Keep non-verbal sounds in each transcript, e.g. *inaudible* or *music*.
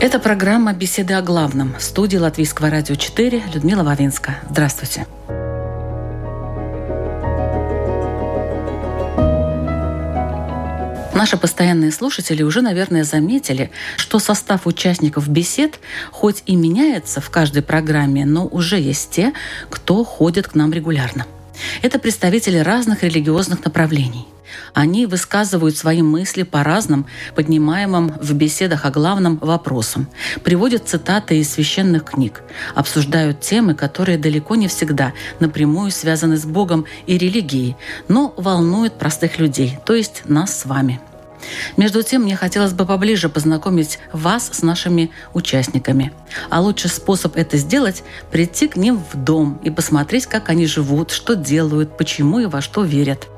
Это программа «Беседы о главном» в студии Латвийского радио 4 Людмила Вавинска. Здравствуйте. Наши постоянные слушатели уже, наверное, заметили, что состав участников бесед хоть и меняется в каждой программе, но уже есть те, кто ходит к нам регулярно. Это представители разных религиозных направлений – они высказывают свои мысли по разным, поднимаемым в беседах о главном вопросам, приводят цитаты из священных книг, обсуждают темы, которые далеко не всегда напрямую связаны с Богом и религией, но волнуют простых людей, то есть нас с вами. Между тем, мне хотелось бы поближе познакомить вас с нашими участниками. А лучший способ это сделать – прийти к ним в дом и посмотреть, как они живут, что делают, почему и во что верят.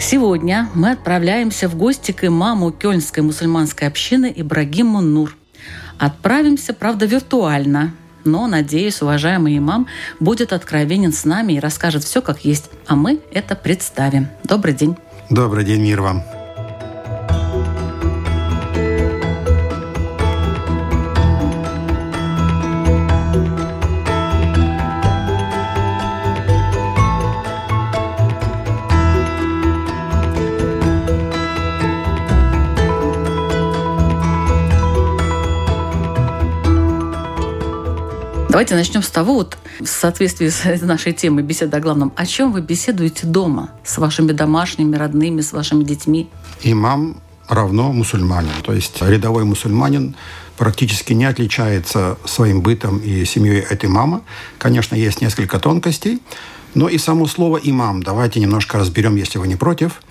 Сегодня мы отправляемся в гости к имаму Кёльнской мусульманской общины Ибрагиму Нур. Отправимся, правда, виртуально, но, надеюсь, уважаемый имам будет откровенен с нами и расскажет все как есть, а мы это представим. Добрый день. Добрый день, мир вам. Давайте начнем с того, вот в соответствии с *laughs* нашей темой беседы о главном, о чем вы беседуете дома с вашими домашними, родными, с вашими детьми? Имам равно мусульманин. То есть рядовой мусульманин практически не отличается своим бытом и семьей от имама. Конечно, есть несколько тонкостей, но и само слово «имам» давайте немножко разберем, если вы не против.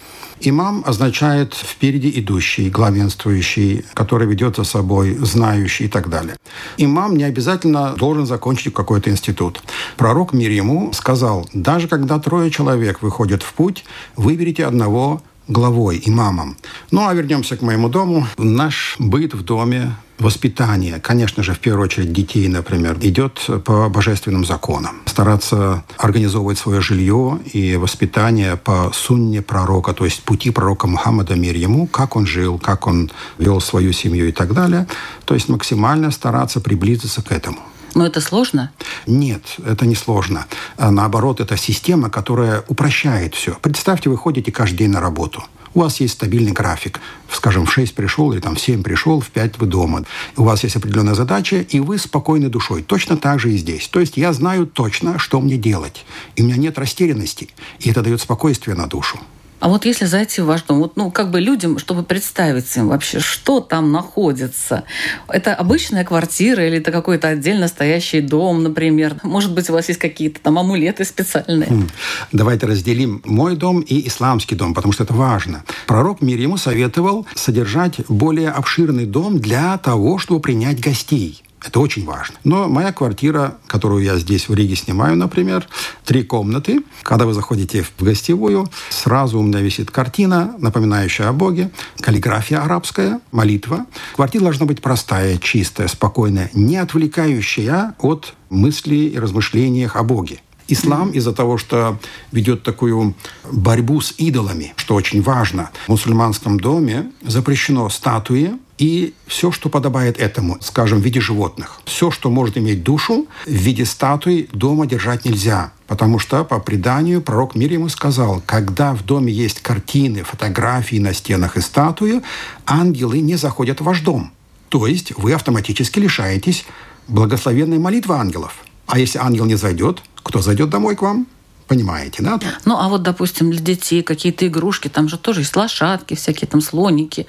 Имам означает впереди идущий, главенствующий, который ведет за собой, знающий и так далее. Имам не обязательно должен закончить какой-то институт. Пророк мир ему сказал, даже когда трое человек выходят в путь, выберите одного главой, имамом. Ну, а вернемся к моему дому. Наш быт в доме воспитание, конечно же, в первую очередь детей, например, идет по божественным законам. Стараться организовывать свое жилье и воспитание по сунне пророка, то есть пути пророка Мухаммада, мир ему, как он жил, как он вел свою семью и так далее. То есть максимально стараться приблизиться к этому. Но это сложно? Нет, это не сложно. А наоборот, это система, которая упрощает все. Представьте, вы ходите каждый день на работу. У вас есть стабильный график. Скажем, в 6 пришел или там в 7 пришел, в 5 вы дома. У вас есть определенная задача, и вы спокойной душой. Точно так же и здесь. То есть я знаю точно, что мне делать. И у меня нет растерянности. И это дает спокойствие на душу. А вот если зайти в ваш дом, вот, ну, как бы людям, чтобы представить им вообще, что там находится. Это обычная квартира или это какой-то отдельно стоящий дом, например? Может быть, у вас есть какие-то там амулеты специальные? Хм. Давайте разделим мой дом и исламский дом, потому что это важно. Пророк мир ему советовал содержать более обширный дом для того, чтобы принять гостей. Это очень важно. Но моя квартира, которую я здесь в Риге снимаю, например, три комнаты. Когда вы заходите в гостевую, сразу у меня висит картина, напоминающая о Боге, каллиграфия арабская, молитва. Квартира должна быть простая, чистая, спокойная, не отвлекающая от мыслей и размышлений о Боге. Ислам из-за того, что ведет такую борьбу с идолами, что очень важно. В мусульманском доме запрещено статуи, и все, что подобает этому, скажем, в виде животных. Все, что может иметь душу, в виде статуи дома держать нельзя. Потому что, по преданию, пророк мир ему сказал, когда в доме есть картины, фотографии на стенах и статуи, ангелы не заходят в ваш дом. То есть вы автоматически лишаетесь благословенной молитвы ангелов. А если ангел не зайдет, кто зайдет домой к вам? понимаете, да? Ну, а вот, допустим, для детей какие-то игрушки, там же тоже есть лошадки, всякие там слоники,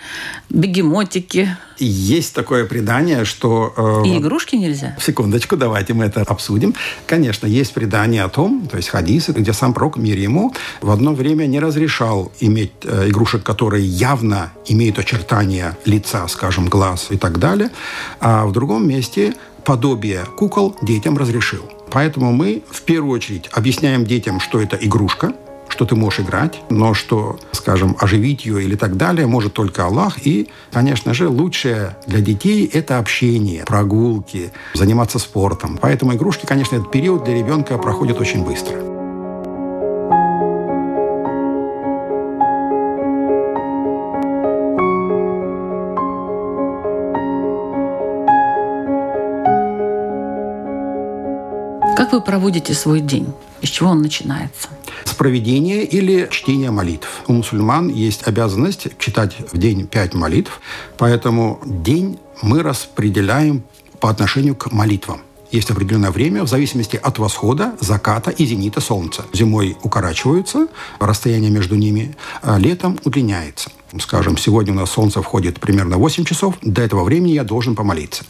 бегемотики. Есть такое предание, что... Э, И игрушки нельзя? Секундочку, давайте мы это обсудим. Конечно, есть предание о том, то есть хадисы, где сам пророк мир ему в одно время не разрешал иметь э, игрушек, которые явно имеют очертания лица, скажем, глаз и так далее, а в другом месте подобие кукол детям разрешил. Поэтому мы в первую очередь объясняем детям, что это игрушка, что ты можешь играть, но что, скажем, оживить ее или так далее может только Аллах. И, конечно же, лучшее для детей – это общение, прогулки, заниматься спортом. Поэтому игрушки, конечно, этот период для ребенка проходит очень быстро. Как вы проводите свой день? Из чего он начинается? С проведения или чтения молитв. У мусульман есть обязанность читать в день пять молитв, поэтому день мы распределяем по отношению к молитвам. Есть определенное время в зависимости от восхода, заката и зенита солнца. Зимой укорачиваются, расстояние между ними, а летом удлиняется. Скажем, сегодня у нас солнце входит примерно 8 часов, до этого времени я должен помолиться.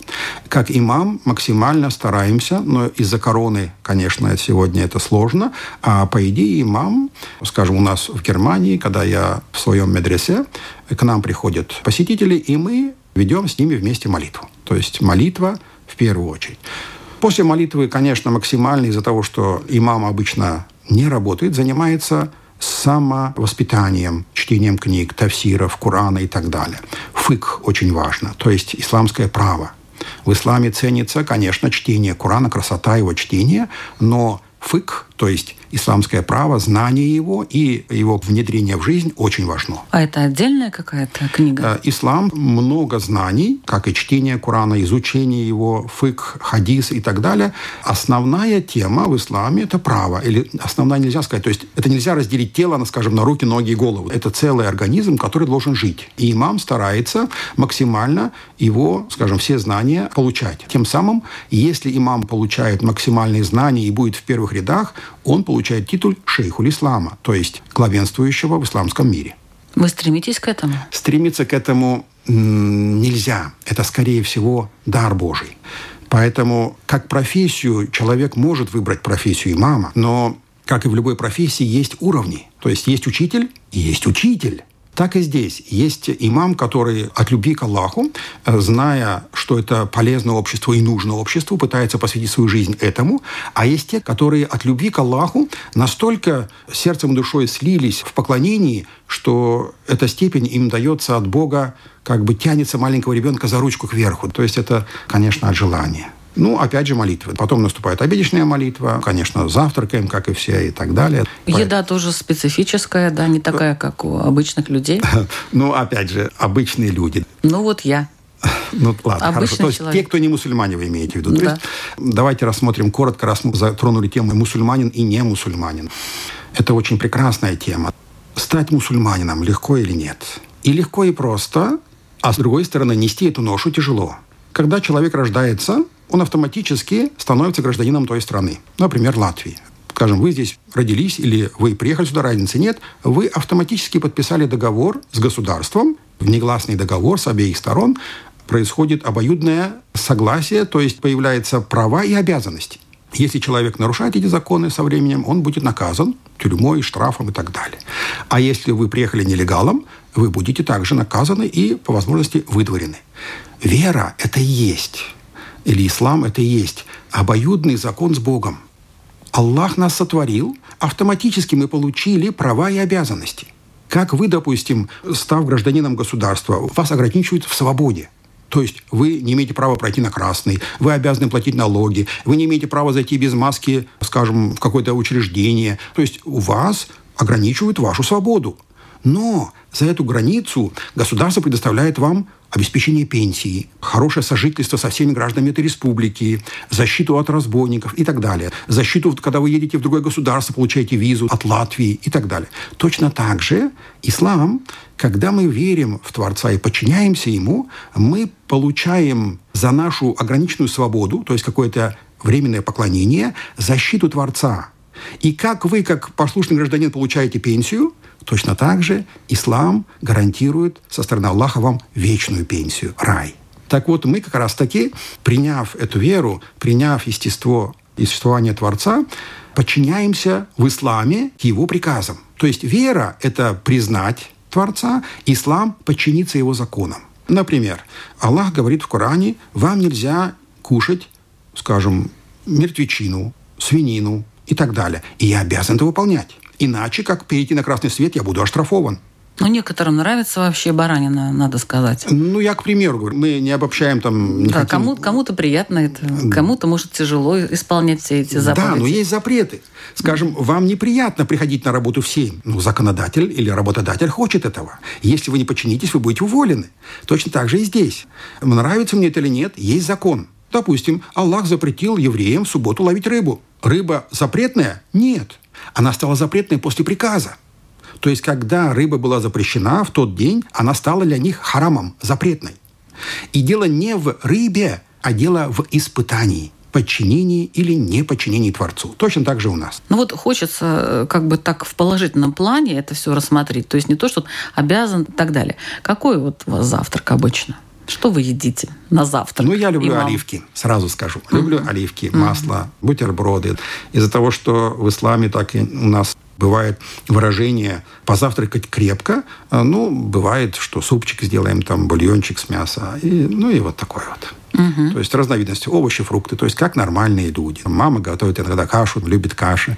Как имам максимально стараемся, но из-за короны, конечно, сегодня это сложно, а по идее имам, скажем, у нас в Германии, когда я в своем медресе, к нам приходят посетители, и мы ведем с ними вместе молитву. То есть молитва в первую очередь. После молитвы, конечно, максимально из-за того, что имам обычно не работает, занимается самовоспитанием, чтением книг, тафсиров, Корана и так далее. Фык очень важно, то есть исламское право. В исламе ценится, конечно, чтение Корана, красота его чтения, но фык, то есть исламское право, знание его и его внедрение в жизнь очень важно. А это отдельная какая-то книга? Э, ислам много знаний, как и чтение Корана, изучение его, фык, хадис и так далее. Основная тема в исламе – это право. Или основная нельзя сказать. То есть это нельзя разделить тело, на, скажем, на руки, ноги и голову. Это целый организм, который должен жить. И имам старается максимально его, скажем, все знания получать. Тем самым, если имам получает максимальные знания и будет в первых рядах, он получает титул шейхуль ислама, то есть главенствующего в исламском мире. Вы стремитесь к этому? Стремиться к этому нельзя. Это, скорее всего, дар Божий. Поэтому как профессию человек может выбрать профессию имама, но как и в любой профессии есть уровни. То есть есть учитель и есть учитель. Так и здесь. Есть имам, который от любви к Аллаху, э, зная, что это полезно обществу и нужно обществу, пытается посвятить свою жизнь этому. А есть те, которые от любви к Аллаху настолько сердцем и душой слились в поклонении, что эта степень им дается от Бога, как бы тянется маленького ребенка за ручку кверху. То есть это, конечно, от желания. Ну, опять же, молитвы. Потом наступает обеденная молитва. Конечно, завтракаем, как и все, и так далее. Еда тоже специфическая, да, не такая, как у обычных людей. *laughs* Ну, опять же, обычные люди. Ну, вот я. *laughs* Ну, ладно, Обычный хорошо. То есть человек. те, кто не мусульмане, вы имеете в виду. Да. есть, давайте рассмотрим коротко, раз мы затронули тему мусульманин и не мусульманин. Это очень прекрасная тема. Стать мусульманином легко или нет? И легко, и просто, а с другой стороны, нести эту ношу тяжело. Когда человек рождается, он автоматически становится гражданином той страны, например, Латвии. Скажем, вы здесь родились или вы приехали сюда, разницы нет, вы автоматически подписали договор с государством, внегласный договор с обеих сторон, происходит обоюдное согласие, то есть появляются права и обязанности. Если человек нарушает эти законы со временем, он будет наказан тюрьмой, штрафом и так далее. А если вы приехали нелегалом, вы будете также наказаны и, по возможности, выдворены. Вера – это есть или ислам – это и есть обоюдный закон с Богом. Аллах нас сотворил, автоматически мы получили права и обязанности. Как вы, допустим, став гражданином государства, вас ограничивают в свободе. То есть вы не имеете права пройти на красный, вы обязаны платить налоги, вы не имеете права зайти без маски, скажем, в какое-то учреждение. То есть у вас ограничивают вашу свободу. Но за эту границу государство предоставляет вам обеспечение пенсии, хорошее сожительство со всеми гражданами этой республики, защиту от разбойников и так далее. Защиту, когда вы едете в другое государство, получаете визу от Латвии и так далее. Точно так же ислам, когда мы верим в Творца и подчиняемся Ему, мы получаем за нашу ограниченную свободу, то есть какое-то временное поклонение, защиту Творца. И как вы, как послушный гражданин, получаете пенсию, точно так же ислам гарантирует со стороны Аллаха вам вечную пенсию, рай. Так вот, мы как раз таки, приняв эту веру, приняв естество и существование Творца, подчиняемся в исламе его приказам. То есть вера – это признать Творца, ислам – подчиниться его законам. Например, Аллах говорит в Коране, вам нельзя кушать, скажем, мертвечину, свинину и так далее. И я обязан это выполнять. Иначе, как перейти на красный свет, я буду оштрафован. Ну, некоторым нравится вообще баранина, надо сказать. Ну, я к примеру говорю, мы не обобщаем там... Не да, хотим... кому, кому-то приятно это, кому-то, может, тяжело исполнять все эти заповеди. Да, но есть запреты. Скажем, вам неприятно приходить на работу в 7. Ну, законодатель или работодатель хочет этого. Если вы не подчинитесь, вы будете уволены. Точно так же и здесь. Нравится мне это или нет, есть закон. Допустим, Аллах запретил евреям в субботу ловить рыбу. Рыба запретная? Нет. Она стала запретной после приказа. То есть, когда рыба была запрещена, в тот день она стала для них харамом, запретной. И дело не в рыбе, а дело в испытании подчинении или неподчинении Творцу. Точно так же у нас. Ну вот хочется э, как бы так в положительном плане это все рассмотреть. То есть не то, что обязан и так далее. Какой вот у вас завтрак обычно? Что вы едите на завтрак? Ну, я люблю оливки, сразу скажу. Люблю uh-huh. оливки, масло, uh-huh. бутерброды. Из-за того, что в исламе так и у нас бывает выражение «позавтракать крепко». А, ну, бывает, что супчик сделаем, там, бульончик с мяса. И, ну, и вот такое вот. Угу. То есть разновидности овощи, фрукты. То есть как нормальные люди. Мама готовит иногда кашу, любит каши.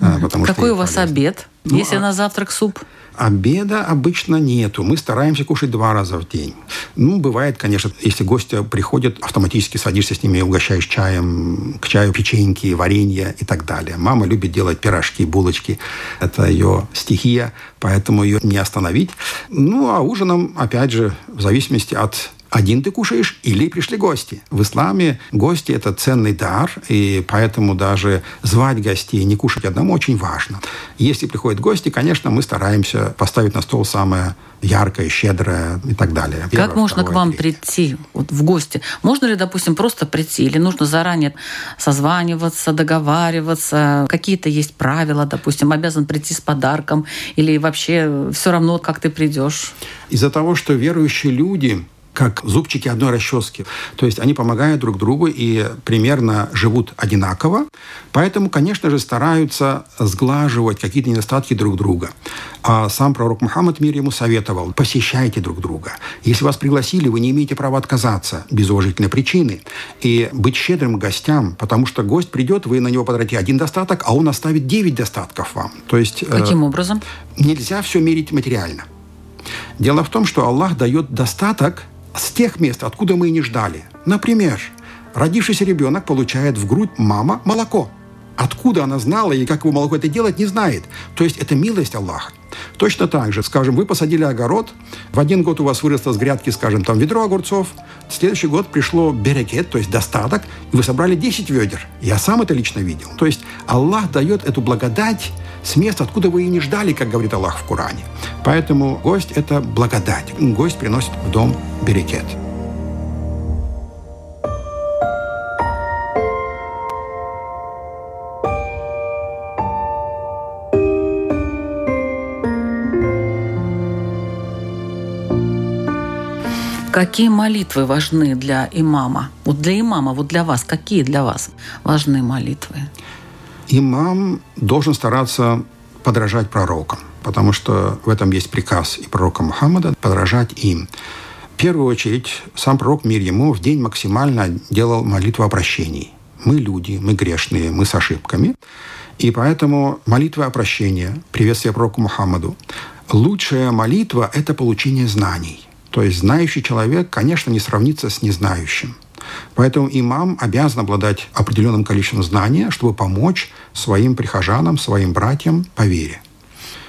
Угу. Потому Какой у вас полезно. обед, ну, если а... на завтрак суп? Обеда обычно нету. Мы стараемся кушать два раза в день. Ну, бывает, конечно, если гости приходят, автоматически садишься с ними, угощаешь чаем, к чаю печеньки, варенье и так далее. Мама любит делать пирожки, булочки. Это ее стихия, поэтому ее не остановить. Ну, а ужином, опять же, в зависимости от один ты кушаешь или пришли гости. В исламе гости – это ценный дар, и поэтому даже звать гостей, не кушать одному очень важно. Если приходят гости, конечно, мы стараемся поставить на стол самое яркое, щедрое и так далее. Первое, как можно второе, к вам третье. прийти вот, в гости? Можно ли, допустим, просто прийти? Или нужно заранее созваниваться, договариваться? Какие-то есть правила, допустим, обязан прийти с подарком? Или вообще все равно, как ты придешь? Из-за того, что верующие люди как зубчики одной расчески. То есть они помогают друг другу и примерно живут одинаково. Поэтому, конечно же, стараются сглаживать какие-то недостатки друг друга. А сам пророк Мухаммад мир ему советовал, посещайте друг друга. Если вас пригласили, вы не имеете права отказаться без уважительной причины. И быть щедрым гостям, потому что гость придет, вы на него потратите один достаток, а он оставит девять достатков вам. То есть, э, Каким э, образом? Нельзя все мерить материально. Дело в том, что Аллах дает достаток с тех мест, откуда мы и не ждали. Например, родившийся ребенок получает в грудь мама молоко. Откуда она знала и как его молоко это делать, не знает. То есть это милость Аллаха. Точно так же, скажем, вы посадили огород, в один год у вас выросло с грядки, скажем, там ведро огурцов, в следующий год пришло берекет, то есть достаток, и вы собрали 10 ведер. Я сам это лично видел. То есть Аллах дает эту благодать с места, откуда вы и не ждали, как говорит Аллах в Коране. Поэтому гость – это благодать. Гость приносит в дом берекет. Какие молитвы важны для имама? Вот для имама, вот для вас, какие для вас важны молитвы? Имам должен стараться подражать пророкам, потому что в этом есть приказ и пророка Мухаммада подражать им. В первую очередь, сам пророк мир ему в день максимально делал молитву о прощении. Мы люди, мы грешные, мы с ошибками. И поэтому молитва о прощении, приветствие пророку Мухаммаду, лучшая молитва – это получение знаний – то есть знающий человек, конечно, не сравнится с незнающим. Поэтому имам обязан обладать определенным количеством знания, чтобы помочь своим прихожанам, своим братьям по вере.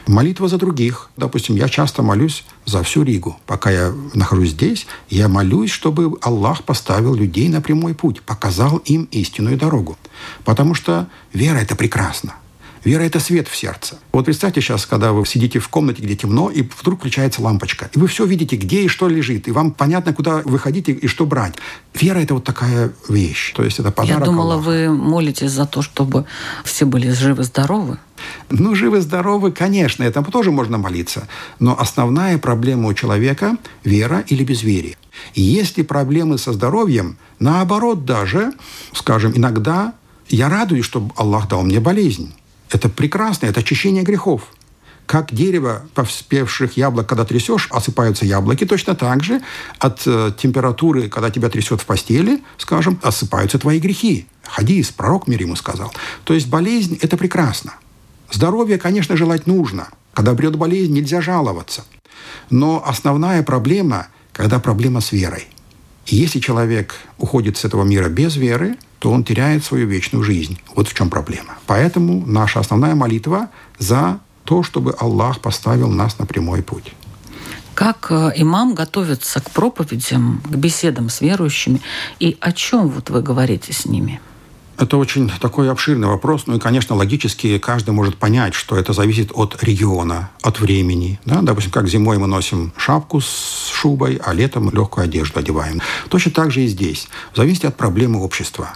Молитва за других. Допустим, я часто молюсь за всю Ригу. Пока я нахожусь здесь, я молюсь, чтобы Аллах поставил людей на прямой путь, показал им истинную дорогу. Потому что вера – это прекрасно. Вера – это свет в сердце. Вот представьте сейчас, когда вы сидите в комнате, где темно, и вдруг включается лампочка. И вы все видите, где и что лежит. И вам понятно, куда выходить и что брать. Вера – это вот такая вещь. То есть это подарок Я думала, Аллаха. вы молитесь за то, чтобы все были живы-здоровы. Ну, живы-здоровы, конечно, этому тоже можно молиться. Но основная проблема у человека – вера или безверие. И если проблемы со здоровьем, наоборот даже, скажем, иногда я радуюсь, что Аллах дал мне болезнь. Это прекрасно, это очищение грехов. Как дерево поспевших яблок, когда трясешь, осыпаются яблоки, точно так же от э, температуры, когда тебя трясет в постели, скажем, осыпаются твои грехи. Хадис, пророк мир ему сказал. То есть болезнь – это прекрасно. Здоровье, конечно, желать нужно. Когда придет болезнь, нельзя жаловаться. Но основная проблема, когда проблема с верой. И если человек уходит с этого мира без веры, то он теряет свою вечную жизнь. Вот в чем проблема. Поэтому наша основная молитва за то, чтобы Аллах поставил нас на прямой путь. Как э, имам готовится к проповедям, к беседам с верующими, и о чем вот вы говорите с ними? Это очень такой обширный вопрос. Ну и, конечно, логически каждый может понять, что это зависит от региона, от времени. Да? Допустим, как зимой мы носим шапку с шубой, а летом легкую одежду одеваем. Точно так же и здесь. Зависит от проблемы общества.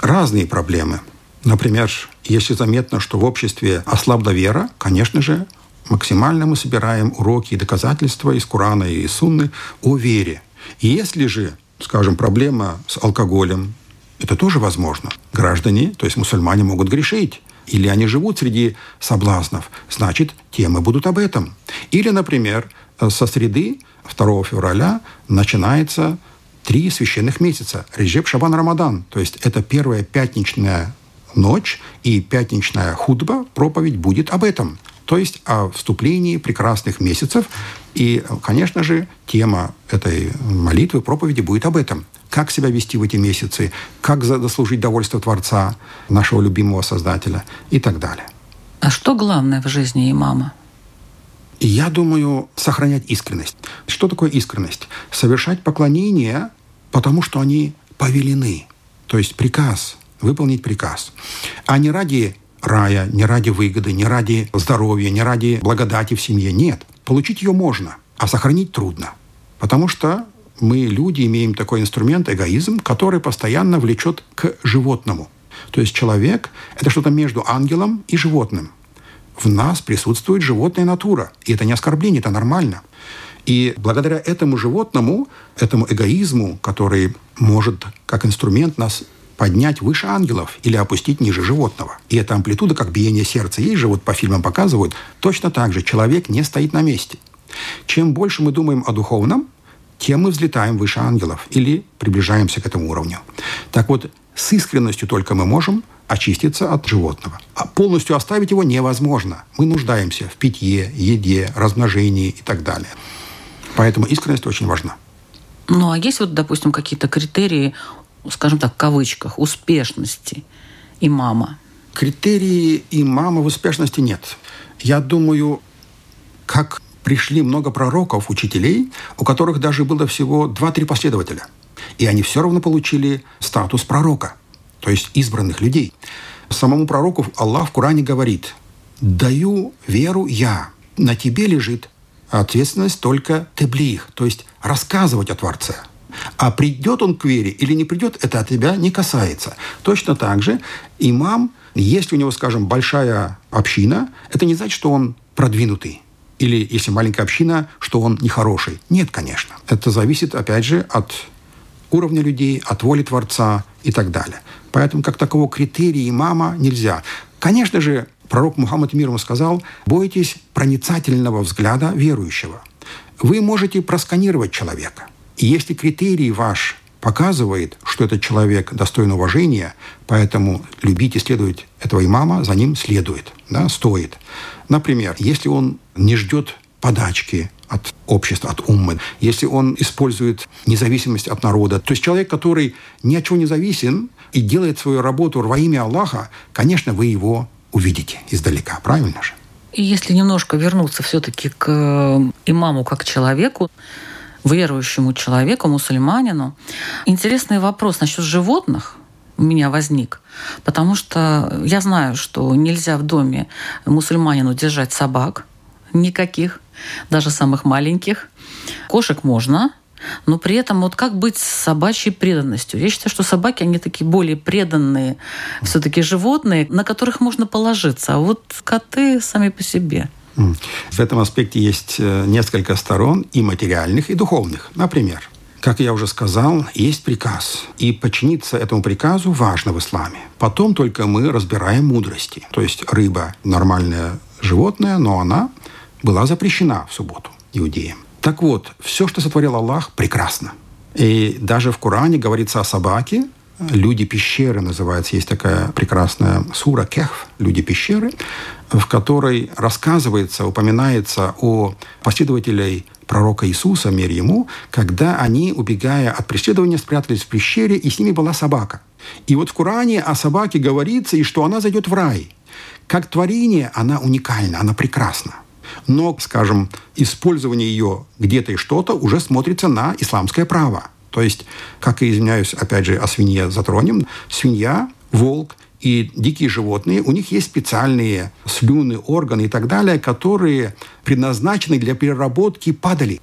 Разные проблемы. Например, если заметно, что в обществе ослабла вера, конечно же, максимально мы собираем уроки и доказательства из Корана и из Сунны о вере. Если же, скажем, проблема с алкоголем, это тоже возможно. Граждане, то есть мусульмане, могут грешить. Или они живут среди соблазнов. Значит, темы будут об этом. Или, например, со среды 2 февраля начинается три священных месяца. Реджеп, Шабан, Рамадан. То есть это первая пятничная ночь и пятничная худба, проповедь будет об этом. То есть о вступлении прекрасных месяцев. И, конечно же, тема этой молитвы, проповеди будет об этом как себя вести в эти месяцы, как заслужить довольство Творца, нашего любимого Создателя и так далее. А что главное в жизни имама? Я думаю, сохранять искренность. Что такое искренность? Совершать поклонение, потому что они повелены. То есть приказ, выполнить приказ. А не ради рая, не ради выгоды, не ради здоровья, не ради благодати в семье. Нет. Получить ее можно, а сохранить трудно. Потому что мы, люди, имеем такой инструмент, эгоизм, который постоянно влечет к животному. То есть человек – это что-то между ангелом и животным. В нас присутствует животная натура. И это не оскорбление, это нормально. И благодаря этому животному, этому эгоизму, который может как инструмент нас поднять выше ангелов или опустить ниже животного. И эта амплитуда, как биение сердца, есть же, вот по фильмам показывают, точно так же человек не стоит на месте. Чем больше мы думаем о духовном, тем мы взлетаем выше ангелов или приближаемся к этому уровню. Так вот, с искренностью только мы можем очиститься от животного. А полностью оставить его невозможно. Мы нуждаемся в питье, еде, размножении и так далее. Поэтому искренность очень важна. Ну, а есть вот, допустим, какие-то критерии, скажем так, в кавычках, успешности имама? Критерии имама в успешности нет. Я думаю, как пришли много пророков, учителей, у которых даже было всего 2-3 последователя. И они все равно получили статус пророка, то есть избранных людей. Самому пророку Аллах в Коране говорит, «Даю веру я, на тебе лежит ответственность только теблих, то есть рассказывать о Творце. А придет он к вере или не придет, это от тебя не касается. Точно так же имам, если у него, скажем, большая община, это не значит, что он продвинутый или если маленькая община, что он нехороший. Нет, конечно. Это зависит, опять же, от уровня людей, от воли Творца и так далее. Поэтому как такого критерия имама нельзя. Конечно же, пророк Мухаммад мир ему сказал, бойтесь проницательного взгляда верующего. Вы можете просканировать человека. И если критерий ваш показывает, что этот человек достоин уважения, поэтому любить и следовать этого имама за ним следует, да, стоит. Например, если он не ждет подачки от общества, от уммы, если он использует независимость от народа. То есть человек, который ни от чего не зависим и делает свою работу во имя Аллаха, конечно, вы его увидите издалека, правильно же? И если немножко вернуться все-таки к э, имаму как человеку, верующему человеку, мусульманину, интересный вопрос насчет животных. у меня возник. Потому что я знаю, что нельзя в доме мусульманину держать собак, никаких, даже самых маленьких. Кошек можно, но при этом вот как быть с собачьей преданностью? Я считаю, что собаки, они такие более преданные все-таки животные, на которых можно положиться. А вот коты сами по себе. В этом аспекте есть э, несколько сторон и материальных, и духовных. Например, как я уже сказал, есть приказ. И подчиниться этому приказу важно в исламе. Потом только мы разбираем мудрости. То есть рыба – нормальное животное, но она была запрещена в субботу иудеям. Так вот, все, что сотворил Аллах, прекрасно. И даже в Коране говорится о собаке, «Люди пещеры» называется. Есть такая прекрасная сура Кехф, «Люди пещеры», в которой рассказывается, упоминается о последователей пророка Иисуса, мир ему, когда они, убегая от преследования, спрятались в пещере, и с ними была собака. И вот в Коране о собаке говорится, и что она зайдет в рай. Как творение она уникальна, она прекрасна но, скажем, использование ее где-то и что-то уже смотрится на исламское право. То есть, как и, извиняюсь, опять же, о свинье затронем, свинья, волк и дикие животные, у них есть специальные слюны, органы и так далее, которые предназначены для переработки падали.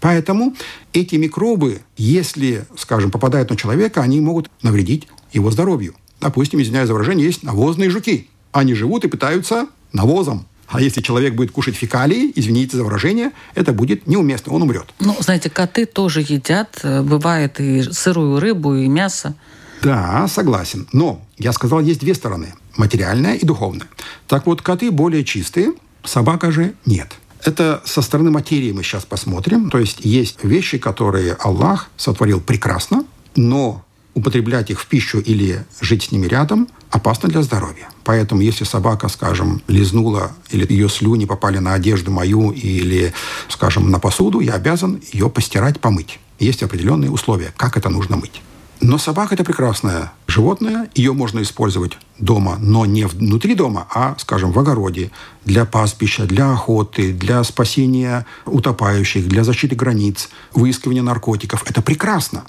Поэтому эти микробы, если, скажем, попадают на человека, они могут навредить его здоровью. Допустим, извиняюсь за выражение, есть навозные жуки. Они живут и питаются навозом. А если человек будет кушать фекалии, извините за выражение, это будет неуместно, он умрет. Ну, знаете, коты тоже едят, э, бывает и сырую рыбу, и мясо. Да, согласен. Но я сказал, есть две стороны. Материальная и духовная. Так вот, коты более чистые, собака же нет. Это со стороны материи мы сейчас посмотрим. То есть есть вещи, которые Аллах сотворил прекрасно, но употреблять их в пищу или жить с ними рядом опасно для здоровья. Поэтому, если собака, скажем, лизнула или ее слюни попали на одежду мою или, скажем, на посуду, я обязан ее постирать, помыть. Есть определенные условия, как это нужно мыть. Но собака – это прекрасное животное. Ее можно использовать дома, но не внутри дома, а, скажем, в огороде, для пастбища, для охоты, для спасения утопающих, для защиты границ, выискивания наркотиков. Это прекрасно.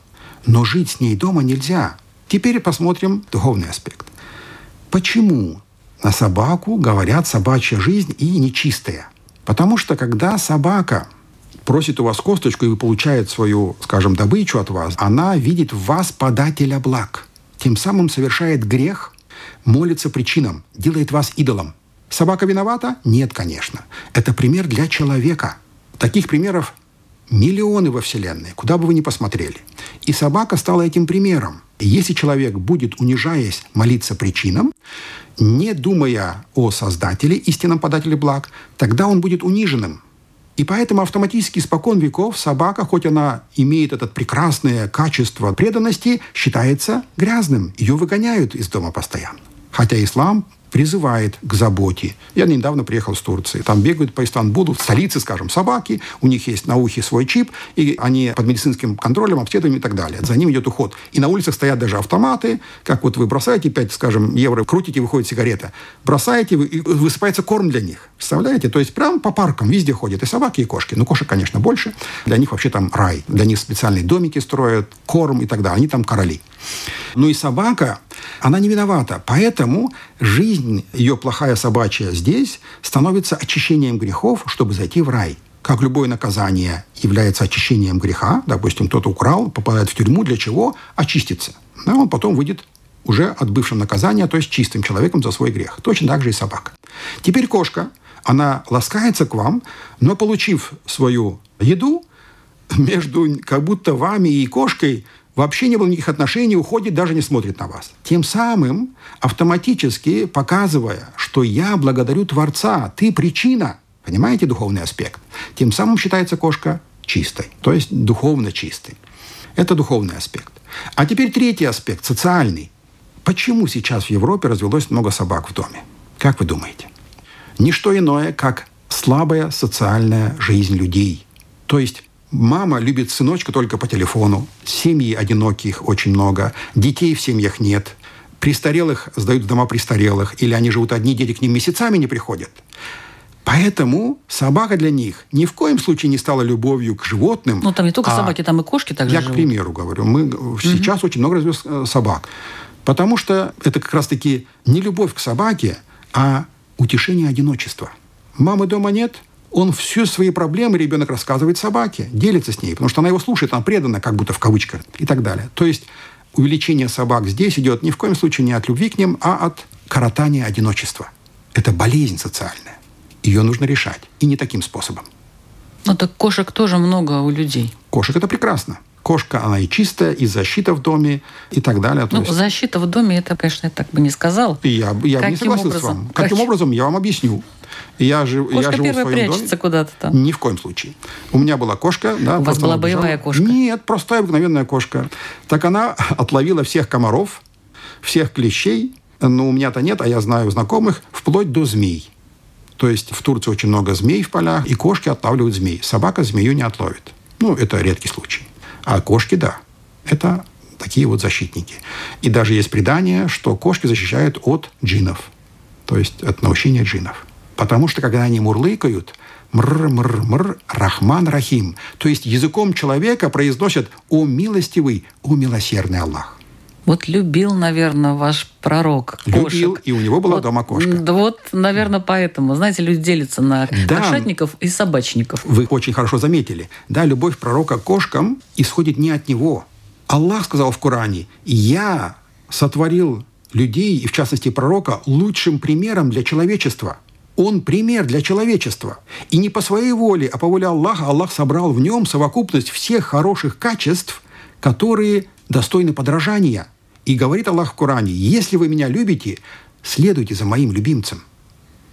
Но жить с ней дома нельзя. Теперь посмотрим духовный аспект. Почему на собаку говорят собачья жизнь и нечистая? Потому что когда собака просит у вас косточку и получает свою, скажем, добычу от вас, она видит в вас подателя благ. Тем самым совершает грех, молится причинам, делает вас идолом. Собака виновата? Нет, конечно. Это пример для человека. Таких примеров миллионы во Вселенной, куда бы вы ни посмотрели. И собака стала этим примером. И если человек будет, унижаясь, молиться причинам, не думая о Создателе, истинном подателе благ, тогда он будет униженным. И поэтому автоматически испокон веков собака, хоть она имеет это прекрасное качество преданности, считается грязным. Ее выгоняют из дома постоянно. Хотя ислам призывает к заботе. Я недавно приехал с Турции. Там бегают по Истанбулу, в столице, скажем, собаки. У них есть на ухе свой чип, и они под медицинским контролем, обследованием и так далее. За ним идет уход. И на улицах стоят даже автоматы, как вот вы бросаете 5, скажем, евро, крутите, выходит сигарета. Бросаете, и высыпается корм для них. Представляете? То есть прям по паркам везде ходят и собаки, и кошки. Ну, кошек, конечно, больше. Для них вообще там рай. Для них специальные домики строят, корм и так далее. Они там короли. Ну и собака, она не виновата. Поэтому жизнь ее плохая собачья здесь становится очищением грехов, чтобы зайти в рай. Как любое наказание является очищением греха, допустим, кто-то украл, попадает в тюрьму, для чего? Очиститься. А он потом выйдет уже отбывшим наказание, то есть чистым человеком за свой грех. Точно так же и собака. Теперь кошка, она ласкается к вам, но получив свою еду, *laughs* между как будто вами и кошкой вообще не было никаких отношений, уходит, даже не смотрит на вас. Тем самым автоматически показывая, что я благодарю Творца, ты причина. Понимаете духовный аспект? Тем самым считается кошка чистой, то есть духовно чистой. Это духовный аспект. А теперь третий аспект, социальный. Почему сейчас в Европе развелось много собак в доме? Как вы думаете? Ничто иное, как слабая социальная жизнь людей. То есть Мама любит сыночка только по телефону. Семьи одиноких очень много. Детей в семьях нет. Престарелых сдают в дома престарелых. Или они живут одни, дети к ним месяцами не приходят. Поэтому собака для них ни в коем случае не стала любовью к животным. Ну, там не только а собаки, там и кошки также Я, живут. к примеру, говорю. Мы угу. сейчас очень много развез э, собак. Потому что это как раз-таки не любовь к собаке, а утешение одиночества. Мамы дома нет, он все свои проблемы ребенок рассказывает собаке, делится с ней, потому что она его слушает, она предана, как будто в кавычках и так далее. То есть увеличение собак здесь идет ни в коем случае не от любви к ним, а от коротания одиночества. Это болезнь социальная. Ее нужно решать. И не таким способом. Ну так кошек тоже много у людей. Кошек это прекрасно. Кошка, она и чистая, и защита в доме, и так далее. То ну, есть... защита в доме, это, конечно, я так бы не сказал. Я, я Каким не согласен образом? с вами. Каким как... образом, я вам объясню. Я, жив, кошка я живу первая в своем прячется доме. куда-то там. Ни в коем случае. У меня была кошка. Да, У вас была боевая кошка? Нет, простая обыкновенная кошка. Так она *laughs* отловила всех комаров, всех клещей. Но у меня-то нет, а я знаю знакомых, вплоть до змей. То есть в Турции очень много змей в полях, и кошки отлавливают змей. Собака змею не отловит. Ну, это редкий случай. А кошки – да. Это такие вот защитники. И даже есть предание, что кошки защищают от джинов. То есть от наущения джинов. Потому что, когда они мурлыкают, мр-мр-мр, рахман рахим, то есть языком человека произносят «О милостивый, о милосердный Аллах». Вот любил, наверное, ваш пророк кошек. Любил, и у него была вот, дома кошка. Да вот, наверное, поэтому. Знаете, люди делятся на Да. кошатников и собачников. Вы очень хорошо заметили. Да, любовь пророка к кошкам исходит не от него. Аллах сказал в Коране, «Я сотворил людей, и в частности пророка, лучшим примером для человечества». Он пример для человечества. И не по своей воле, а по воле Аллаха Аллах собрал в нем совокупность всех хороших качеств, которые достойны подражания. И говорит Аллах в Коране, «Если вы меня любите, следуйте за моим любимцем».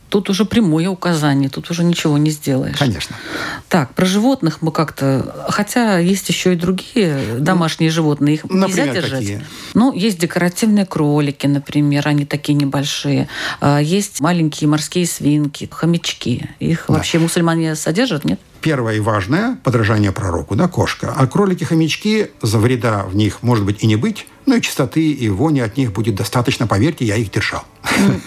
Тут уже прямое указание, тут уже ничего не сделаешь. Конечно. Так, про животных мы как-то... Хотя есть еще и другие домашние животные, их нельзя например, держать. какие? Ну, есть декоративные кролики, например, они такие небольшие. А, Есть маленькие морские свинки, хомячки. Их вообще мусульмане содержат, нет? Первое и важное – подражание пророку, да, кошка. А кролики-хомячки, за вреда в них может быть и не быть, но и чистоты, и вони от них будет достаточно, поверьте, я их держал.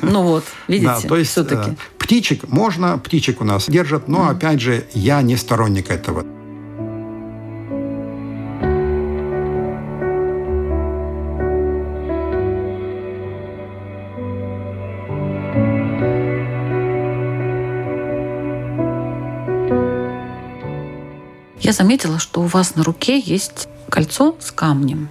Ну вот, *laughs* видите, Да, то есть все-таки. э, птичек можно, птичек у нас держат, но опять же я не сторонник этого. Я заметила, что у вас на руке есть кольцо с камнем.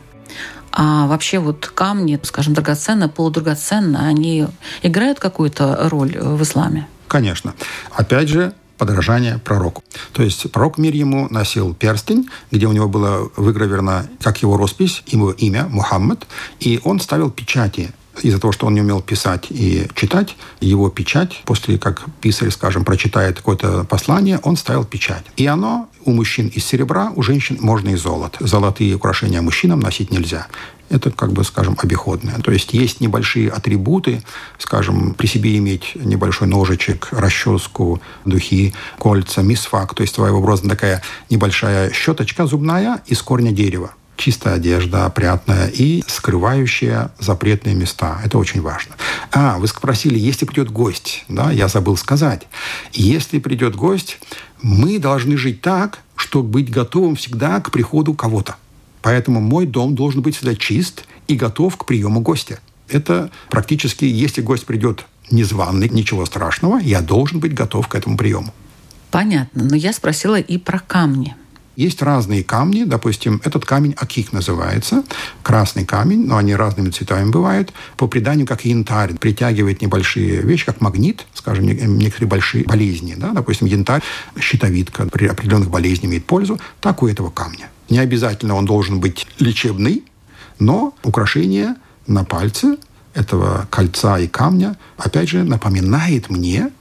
А вообще вот камни, скажем, драгоценные, полудрагоценные, они играют какую-то роль в исламе? Конечно. Опять же, подражание пророку. То есть пророк мир ему носил перстень, где у него было выгравировано, как его роспись, его имя, Мухаммад, и он ставил печати из-за того, что он не умел писать и читать, его печать, после как писарь, скажем, прочитает какое-то послание, он ставил печать. И оно у мужчин из серебра, у женщин можно из золота. Золотые украшения мужчинам носить нельзя. Это, как бы, скажем, обиходное. То есть есть небольшие атрибуты, скажем, при себе иметь небольшой ножичек, расческу, духи, кольца, мисфак, то есть своеобразно такая небольшая щеточка зубная из корня дерева чистая одежда, опрятная и скрывающая запретные места. Это очень важно. А, вы спросили, если придет гость, да, я забыл сказать. Если придет гость, мы должны жить так, чтобы быть готовым всегда к приходу кого-то. Поэтому мой дом должен быть всегда чист и готов к приему гостя. Это практически, если гость придет незваный, ничего страшного, я должен быть готов к этому приему. Понятно. Но я спросила и про камни. Есть разные камни, допустим, этот камень акик называется, красный камень, но они разными цветами бывают. По преданию, как янтарь, притягивает небольшие вещи, как магнит, скажем, не- некоторые большие болезни. Да? Допустим, янтарь, щитовидка при определенных болезнях имеет пользу, так у этого камня. Не обязательно он должен быть лечебный, но украшение на пальце этого кольца и камня, опять же, напоминает мне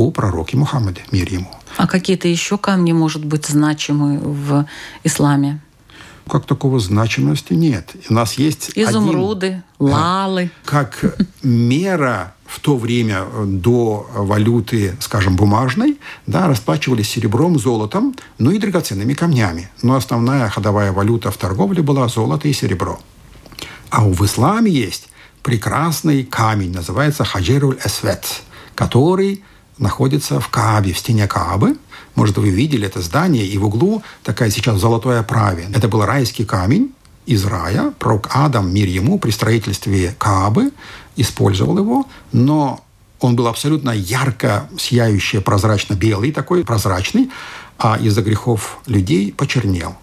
о пророке Мухаммаде, мир ему. А какие-то еще камни, может быть, значимы в исламе? Как такого значимости нет. У нас есть один- Изумруды, лалы. как мера в то время до валюты, скажем, бумажной, да, расплачивались серебром, золотом, ну и драгоценными камнями. Но основная ходовая валюта в торговле была золото и серебро. А в исламе есть прекрасный камень, называется хаджируль эсвет, который находится в Каабе, в стене Каабы. Может, вы видели это здание, и в углу такая сейчас в золотой оправе. Это был райский камень, из рая, пророк Адам, мир ему, при строительстве Каабы использовал его, но он был абсолютно ярко сияющий, прозрачно-белый такой, прозрачный, а из-за грехов людей почернел.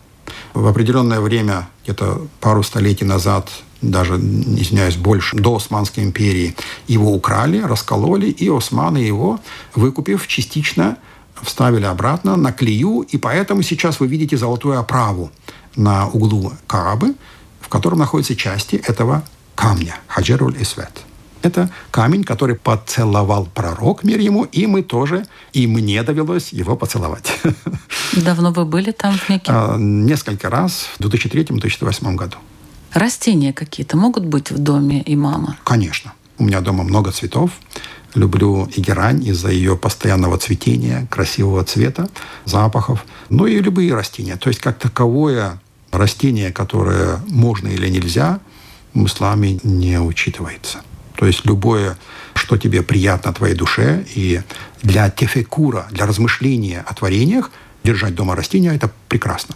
В определенное время, где-то пару столетий назад, даже, извиняюсь, больше, до Османской империи, его украли, раскололи, и османы его, выкупив частично, вставили обратно на клею, и поэтому сейчас вы видите золотую оправу на углу Каабы, в котором находятся части этого камня, Хаджеруль Исвет. Это камень, который поцеловал пророк, мир ему, и мы тоже, и мне довелось его поцеловать. *laughs* Давно вы были там в Мекке? А, несколько раз в 2003-2008 году. Растения какие-то могут быть в доме имама? Конечно. У меня дома много цветов. Люблю и герань из-за ее постоянного цветения, красивого цвета, запахов. Ну и любые растения. То есть как таковое растение, которое можно или нельзя, в исламе не учитывается. То есть любое, что тебе приятно твоей душе, и для тефекура, для размышления о творениях, держать дома растения – это прекрасно.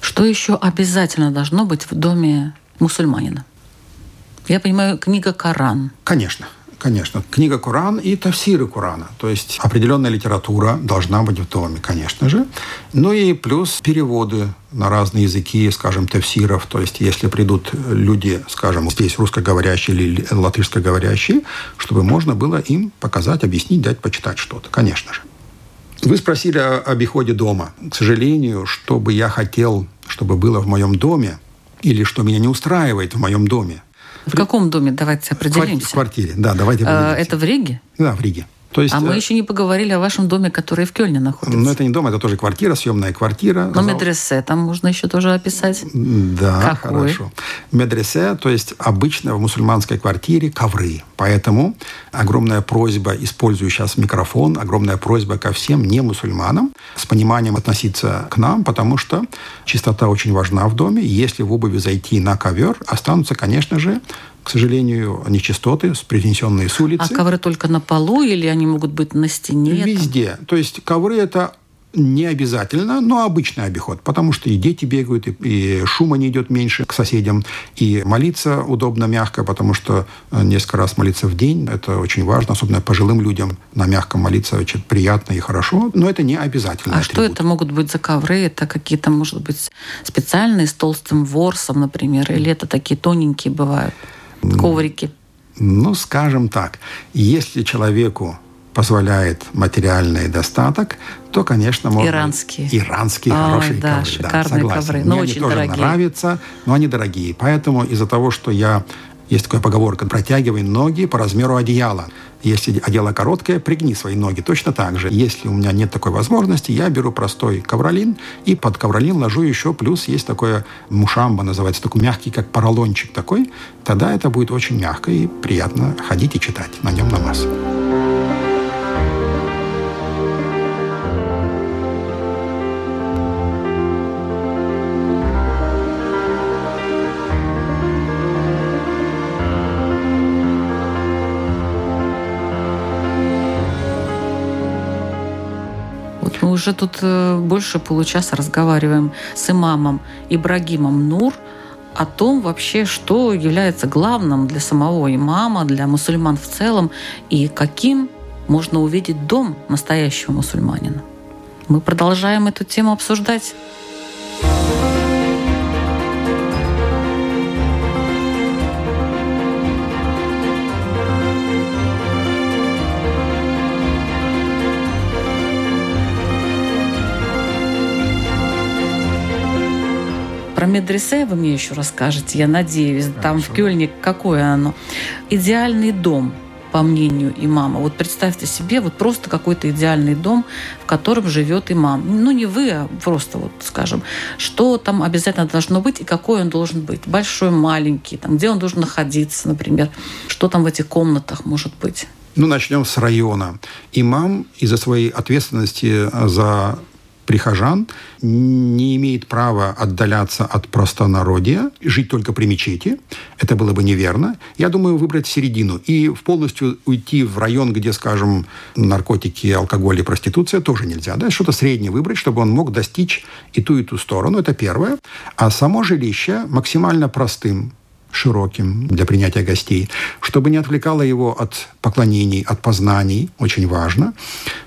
Что еще обязательно должно быть в доме мусульманина? Я понимаю, книга Коран. Конечно. Конечно. Книга Коран и тафсиры Корана. То есть определенная литература должна быть в доме, конечно же. Ну и плюс переводы на разные языки, скажем, тафсиров. То есть если придут люди, скажем, здесь русскоговорящие или латышскоговорящие, чтобы можно было им показать, объяснить, дать почитать что-то, конечно же. Вы спросили о обиходе дома. К сожалению, что бы я хотел, чтобы было в моем доме, или что меня не устраивает в моем доме, в каком доме? Давайте определимся. В квартире, да, давайте а, определимся. Это в Риге? Да, в Риге. То есть, а мы э, еще не поговорили о вашем доме, который в Кёльне находится. Ну, это не дом, это тоже квартира, съемная квартира. Но медресе там можно еще тоже описать. Да, Какой? хорошо. Медресе, то есть обычно в мусульманской квартире ковры. Поэтому огромная просьба, использую сейчас микрофон, огромная просьба ко всем не мусульманам с пониманием относиться к нам, потому что чистота очень важна в доме. Если в обуви зайти на ковер, останутся, конечно же, к сожалению, нечистоты, принесенные с улицы. А ковры только на полу или они могут быть на стене? Везде. То есть ковры это не обязательно, но обычный обиход, потому что и дети бегают, и, и шума не идет меньше к соседям, и молиться удобно, мягко, потому что э, несколько раз молиться в день, это очень важно, особенно пожилым людям на мягком молиться очень приятно и хорошо, но это не обязательно. А атрибут. что это могут быть за ковры? Это какие-то, может быть, специальные с толстым ворсом, например, или это такие тоненькие бывают? Коврики? Ну, скажем так, если человеку позволяет материальный достаток, то, конечно, можно... Иранские. Иранские Ой, хорошие да, ковры. Шикарные да, согласен. ковры. Но Мне очень они тоже дорогие. нравятся, но они дорогие. Поэтому из-за того, что я... Есть такая поговорка, протягивай ноги по размеру одеяла. Если одеяло короткое, пригни свои ноги. Точно так же. Если у меня нет такой возможности, я беру простой ковролин и под ковролин ложу еще плюс есть такое мушамба называется, такой мягкий, как поролончик такой. Тогда это будет очень мягко и приятно ходить и читать на нем намаз. Уже тут э, больше получаса разговариваем с имамом Ибрагимом Нур о том вообще, что является главным для самого имама, для мусульман в целом, и каким можно увидеть дом настоящего мусульманина. Мы продолжаем эту тему обсуждать. Медресе вы мне еще расскажете, я надеюсь. Хорошо. Там в Кёльне какое оно? Идеальный дом, по мнению имама. Вот представьте себе вот просто какой-то идеальный дом, в котором живет имам. Ну, не вы, а просто вот, скажем, что там обязательно должно быть и какой он должен быть. Большой, маленький, там, где он должен находиться, например. Что там в этих комнатах может быть? Ну, начнем с района. Имам из-за своей ответственности за прихожан не имеет права отдаляться от простонародия, жить только при мечети. Это было бы неверно. Я думаю, выбрать середину. И полностью уйти в район, где, скажем, наркотики, алкоголь и проституция тоже нельзя. Да? Что-то среднее выбрать, чтобы он мог достичь и ту, и ту сторону. Это первое. А само жилище максимально простым широким для принятия гостей, чтобы не отвлекало его от поклонений, от познаний, очень важно,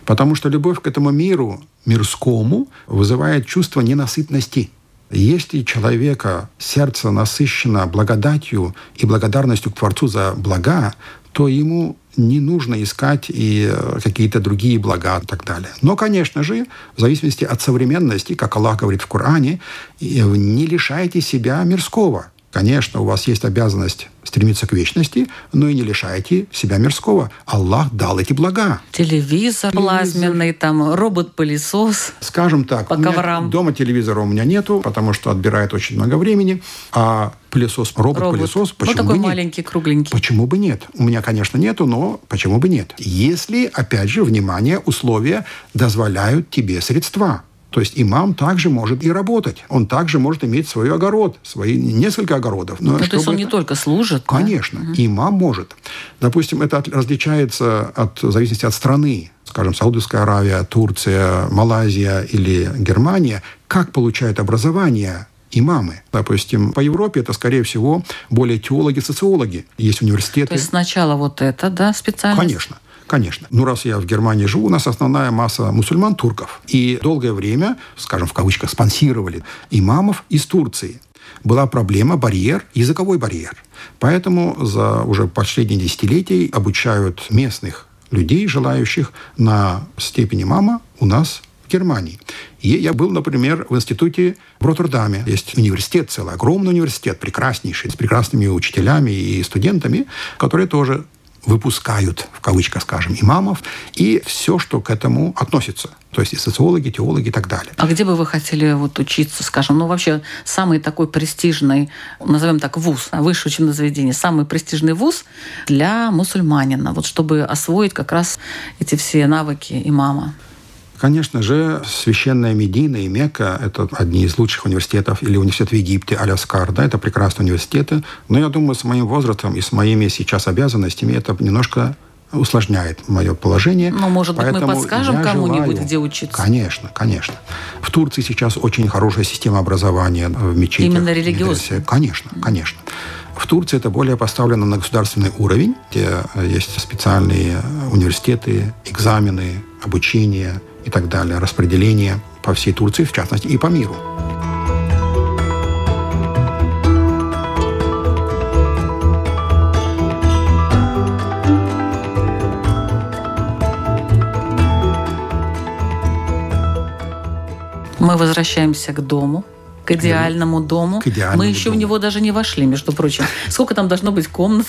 потому что любовь к этому миру, мирскому, вызывает чувство ненасытности. Если человека сердце насыщено благодатью и благодарностью к Творцу за блага, то ему не нужно искать и э, какие-то другие блага и так далее. Но, конечно же, в зависимости от современности, как Аллах говорит в Коране, не лишайте себя мирского – Конечно, у вас есть обязанность стремиться к вечности, но и не лишайте себя мирского. Аллах дал эти блага. Телевизор, Телевизор. плазменный, там робот-пылесос. Скажем так, по коврам. дома телевизора у меня нету, потому что отбирает очень много времени. А пылесос, робот-пылесос, робот. почему вот такой бы нет? маленький, кругленький. Почему бы нет? У меня, конечно, нету, но почему бы нет? Если, опять же, внимание, условия дозволяют тебе средства. То есть имам также может и работать. Он также может иметь свой огород, свои несколько огородов. Но ну, то есть он это... не только служит? Конечно. Да? Имам может. Допустим, это различается от, в зависимости от страны. Скажем, Саудовская Аравия, Турция, Малайзия или Германия. Как получают образование имамы. Допустим, по Европе это, скорее всего, более теологи, социологи. Есть университеты. То есть сначала вот это, да, специальность? Конечно. Конечно. Ну, раз я в Германии живу, у нас основная масса мусульман турков. И долгое время, скажем, в кавычках, спонсировали имамов из Турции. Была проблема, барьер, языковой барьер. Поэтому за уже последние десятилетия обучают местных людей, желающих на степень имама у нас в Германии. И я был, например, в институте в Роттердаме. Есть университет целый, огромный университет, прекраснейший, с прекрасными учителями и студентами, которые тоже выпускают, в кавычках скажем, имамов, и все, что к этому относится. То есть и социологи, теологи и так далее. А где бы вы хотели вот учиться, скажем, ну вообще самый такой престижный, назовем так, вуз, высшее учебное заведение, самый престижный вуз для мусульманина, вот чтобы освоить как раз эти все навыки имама? Конечно же, священная Медина и Мекка – это одни из лучших университетов, или университет в Египте, Аляскар, да, это прекрасные университеты. Но я думаю, с моим возрастом и с моими сейчас обязанностями это немножко усложняет мое положение. Ну, может быть, мы подскажем кому-нибудь, где учиться? Конечно, конечно. В Турции сейчас очень хорошая система образования в мечетях. Именно религиозная? Конечно, конечно. В Турции это более поставлено на государственный уровень, где есть специальные университеты, экзамены, обучение – и так далее, распределение по всей Турции, в частности, и по миру. Мы возвращаемся к дому, к идеальному дому. К идеальному Мы еще дому. в него даже не вошли, между прочим. Сколько там должно быть комнат?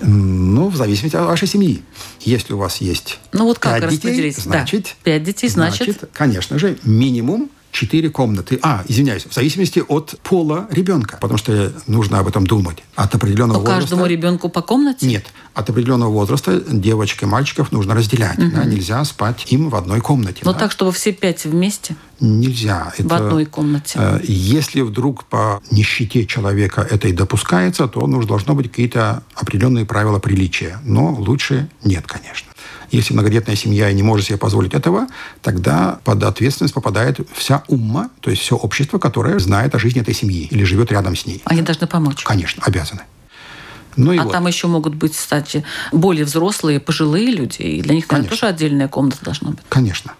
Ну, в зависимости от вашей семьи. Если у вас есть ну, вот как пять детей, значит... Да. Пять детей, значит... значит... Конечно же, минимум четыре комнаты. А, извиняюсь, в зависимости от пола ребенка, потому что нужно об этом думать. От определенного по возраста... каждому ребенку по комнате? Нет. От определенного возраста девочек и мальчиков нужно разделять. Угу. Да? Нельзя спать им в одной комнате. Но да? так, чтобы все пять вместе? Нельзя. В это, одной комнате. Э, если вдруг по нищете человека это и допускается, то ну, должно быть какие-то определенные правила приличия. Но лучше нет, конечно. Если многодетная семья не может себе позволить этого, тогда под ответственность попадает вся умма, то есть все общество, которое знает о жизни этой семьи или живет рядом с ней. Они должны помочь? Конечно, обязаны. Ну, а вот. там еще могут быть, кстати, более взрослые, пожилые люди, и для них, наверное, тоже отдельная комната должна быть. Конечно.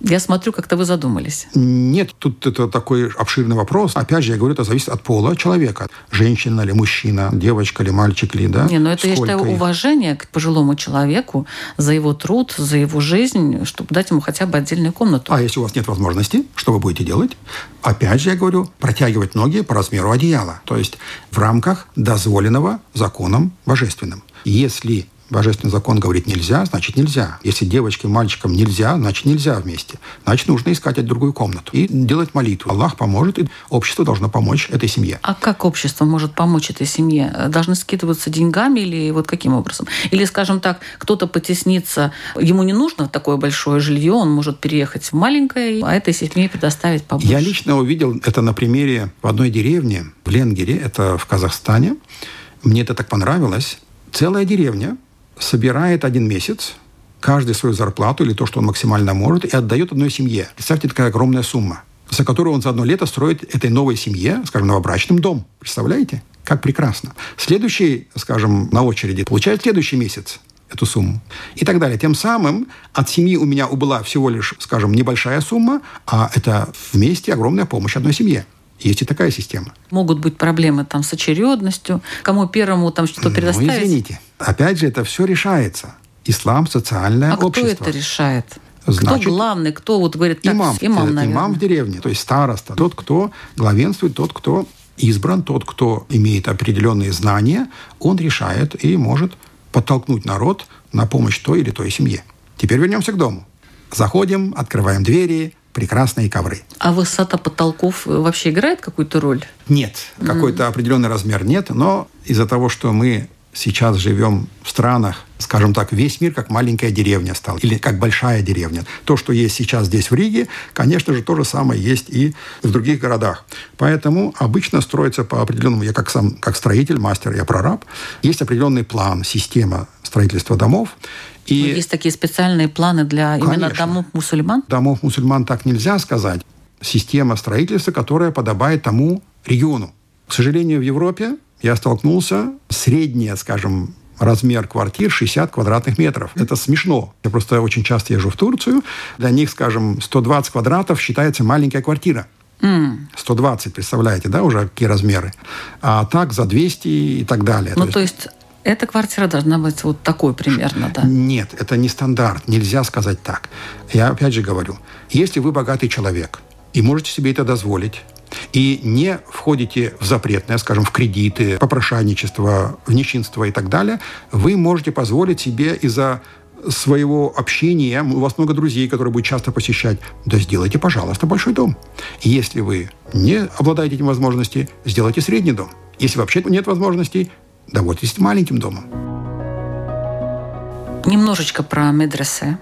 Я смотрю, как-то вы задумались. Нет, тут это такой обширный вопрос. Опять же, я говорю, это зависит от пола человека. Женщина или мужчина, девочка или мальчик ли, да? Не, но ну это, Сколько я считаю, их? уважение к пожилому человеку за его труд, за его жизнь, чтобы дать ему хотя бы отдельную комнату. А если у вас нет возможности, что вы будете делать? Опять же, я говорю, протягивать ноги по размеру одеяла. То есть в рамках дозволенного законом божественным. Если Божественный закон говорит нельзя, значит нельзя. Если девочке и мальчикам нельзя, значит нельзя вместе. Значит, нужно искать другую комнату и делать молитву. Аллах поможет, и общество должно помочь этой семье. А как общество может помочь этой семье? Должны скидываться деньгами или вот каким образом? Или, скажем так, кто-то потеснится, ему не нужно такое большое жилье, он может переехать в маленькое, а этой семье предоставить побольше. Я лично увидел это на примере в одной деревне, в Ленгере, это в Казахстане. Мне это так понравилось. Целая деревня собирает один месяц, каждый свою зарплату или то, что он максимально может, и отдает одной семье. Представьте, такая огромная сумма, за которую он за одно лето строит этой новой семье, скажем, новобрачным дом. Представляете? Как прекрасно. Следующий, скажем, на очереди получает следующий месяц эту сумму. И так далее. Тем самым от семьи у меня убыла всего лишь, скажем, небольшая сумма, а это вместе огромная помощь одной семье. Есть и такая система. Могут быть проблемы там с очередностью, кому первому там что-то ну, предоставить. Ну, извините. Опять же, это все решается. Ислам, социальное а общество. А кто это решает? Значит, кто главный, кто вот говорит, так, имам, имам, наверное. имам в деревне, то есть староста, тот, кто главенствует, тот, кто избран, тот, кто имеет определенные знания, он решает и может подтолкнуть народ на помощь той или той семье. Теперь вернемся к дому. Заходим, открываем двери, прекрасные ковры. А высота потолков вообще играет какую-то роль? Нет, какой-то mm. определенный размер нет, но из-за того, что мы сейчас живем в странах, скажем так, весь мир как маленькая деревня стал, или как большая деревня. То, что есть сейчас здесь в Риге, конечно же, то же самое есть и в других городах. Поэтому обычно строится по определенному, я как сам, как строитель, мастер, я прораб, есть определенный план, система строительства домов, и есть такие специальные планы для Конечно. именно домов мусульман? Домов мусульман так нельзя сказать. Система строительства, которая подобает тому региону. К сожалению, в Европе я столкнулся, средняя, скажем, размер квартир 60 квадратных метров. Это смешно. Я просто очень часто езжу в Турцию. Для них, скажем, 120 квадратов считается маленькая квартира. 120, представляете, да, уже какие размеры. А так за 200 и так далее. Ну, то есть, то есть эта квартира должна быть вот такой примерно, да? Нет, это не стандарт. Нельзя сказать так. Я опять же говорю, если вы богатый человек и можете себе это дозволить, и не входите в запретное, скажем, в кредиты, попрошайничество, в нищенство и так далее, вы можете позволить себе из-за своего общения, у вас много друзей, которые будут часто посещать, да сделайте, пожалуйста, большой дом. Если вы не обладаете этим возможностью, сделайте средний дом. Если вообще нет возможностей, довольтесь маленьким домом. Немножечко про медресе.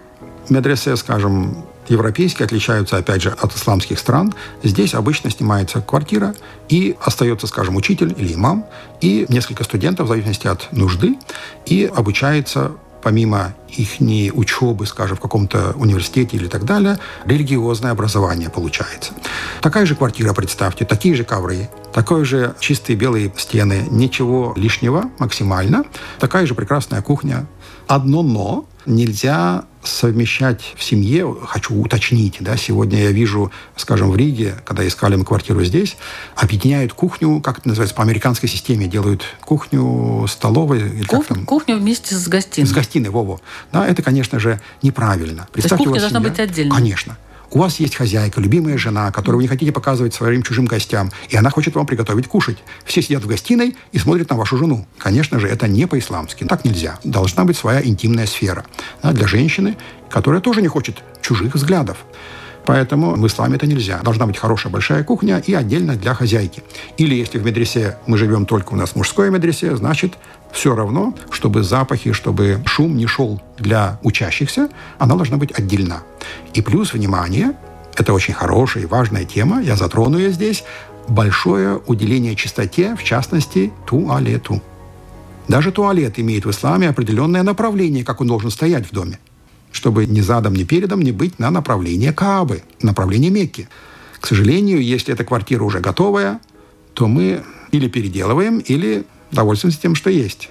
Медресе, скажем, европейские отличаются, опять же, от исламских стран. Здесь обычно снимается квартира и остается, скажем, учитель или имам и несколько студентов, в зависимости от нужды, и обучается помимо их учебы, скажем, в каком-то университете или так далее, религиозное образование получается. Такая же квартира, представьте, такие же ковры, такой же чистые белые стены, ничего лишнего максимально, такая же прекрасная кухня. Одно но нельзя совмещать в семье, хочу уточнить, да, сегодня я вижу, скажем, в Риге, когда искали мы квартиру здесь, объединяют кухню, как это называется, по американской системе, делают кухню, столовой. Или Кух, там? Кухню вместе с гостиной. С гостиной, Вову. Да, это, конечно же, неправильно. Представьте, То есть кухня должна семья, быть отдельно? Конечно. У вас есть хозяйка, любимая жена, которую вы не хотите показывать своим чужим гостям, и она хочет вам приготовить кушать. Все сидят в гостиной и смотрят на вашу жену. Конечно же, это не по-исламски. Так нельзя. Должна быть своя интимная сфера да, для женщины, которая тоже не хочет чужих взглядов. Поэтому в исламе это нельзя. Должна быть хорошая большая кухня и отдельно для хозяйки. Или если в медресе мы живем только у нас в мужской медресе, значит все равно, чтобы запахи, чтобы шум не шел для учащихся, она должна быть отдельна. И плюс, внимание, это очень хорошая и важная тема, я затрону ее здесь, большое уделение чистоте, в частности, туалету. Даже туалет имеет в исламе определенное направление, как он должен стоять в доме чтобы ни задом, ни передом не быть на направление Каабы, направление Мекки. К сожалению, если эта квартира уже готовая, то мы или переделываем, или довольствуемся тем, что есть.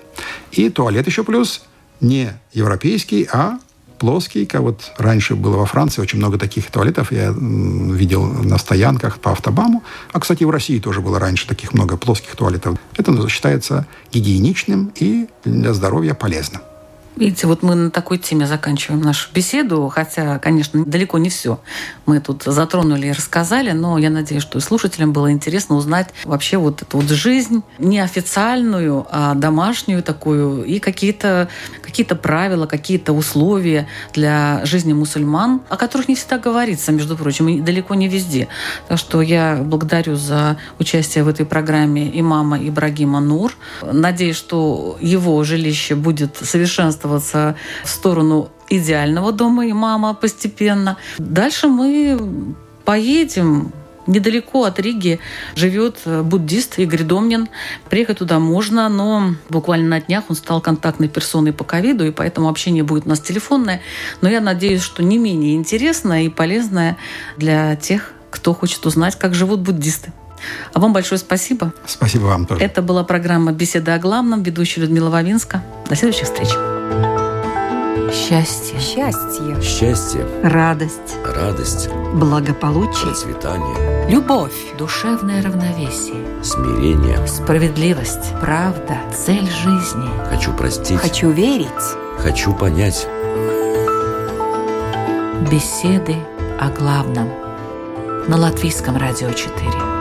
И туалет еще плюс не европейский, а плоский, как вот раньше было во Франции очень много таких туалетов, я видел на стоянках по автобаму, а, кстати, в России тоже было раньше таких много плоских туалетов. Это считается гигиеничным и для здоровья полезным. Видите, вот мы на такой теме заканчиваем нашу беседу, хотя, конечно, далеко не все мы тут затронули и рассказали, но я надеюсь, что слушателям было интересно узнать вообще вот эту вот жизнь неофициальную, а домашнюю такую, и какие-то какие правила, какие-то условия для жизни мусульман, о которых не всегда говорится, между прочим, и далеко не везде. Так что я благодарю за участие в этой программе имама Ибрагима Нур. Надеюсь, что его жилище будет совершенствоваться совершенствоваться в сторону идеального дома и мама постепенно. Дальше мы поедем Недалеко от Риги живет буддист Игорь Домнин. Приехать туда можно, но буквально на днях он стал контактной персоной по ковиду, и поэтому общение будет у нас телефонное. Но я надеюсь, что не менее интересное и полезное для тех, кто хочет узнать, как живут буддисты. А вам большое спасибо. Спасибо вам тоже. Это была программа «Беседа о главном». Ведущая Людмила Вавинска. До следующих встреч. Счастье. Счастье. Счастье. Радость. Радость. Благополучие. Процветание. Любовь. Душевное равновесие. Смирение. Справедливость. Правда. Цель жизни. Хочу простить. Хочу верить. Хочу понять. Беседы о главном. На Латвийском радио 4.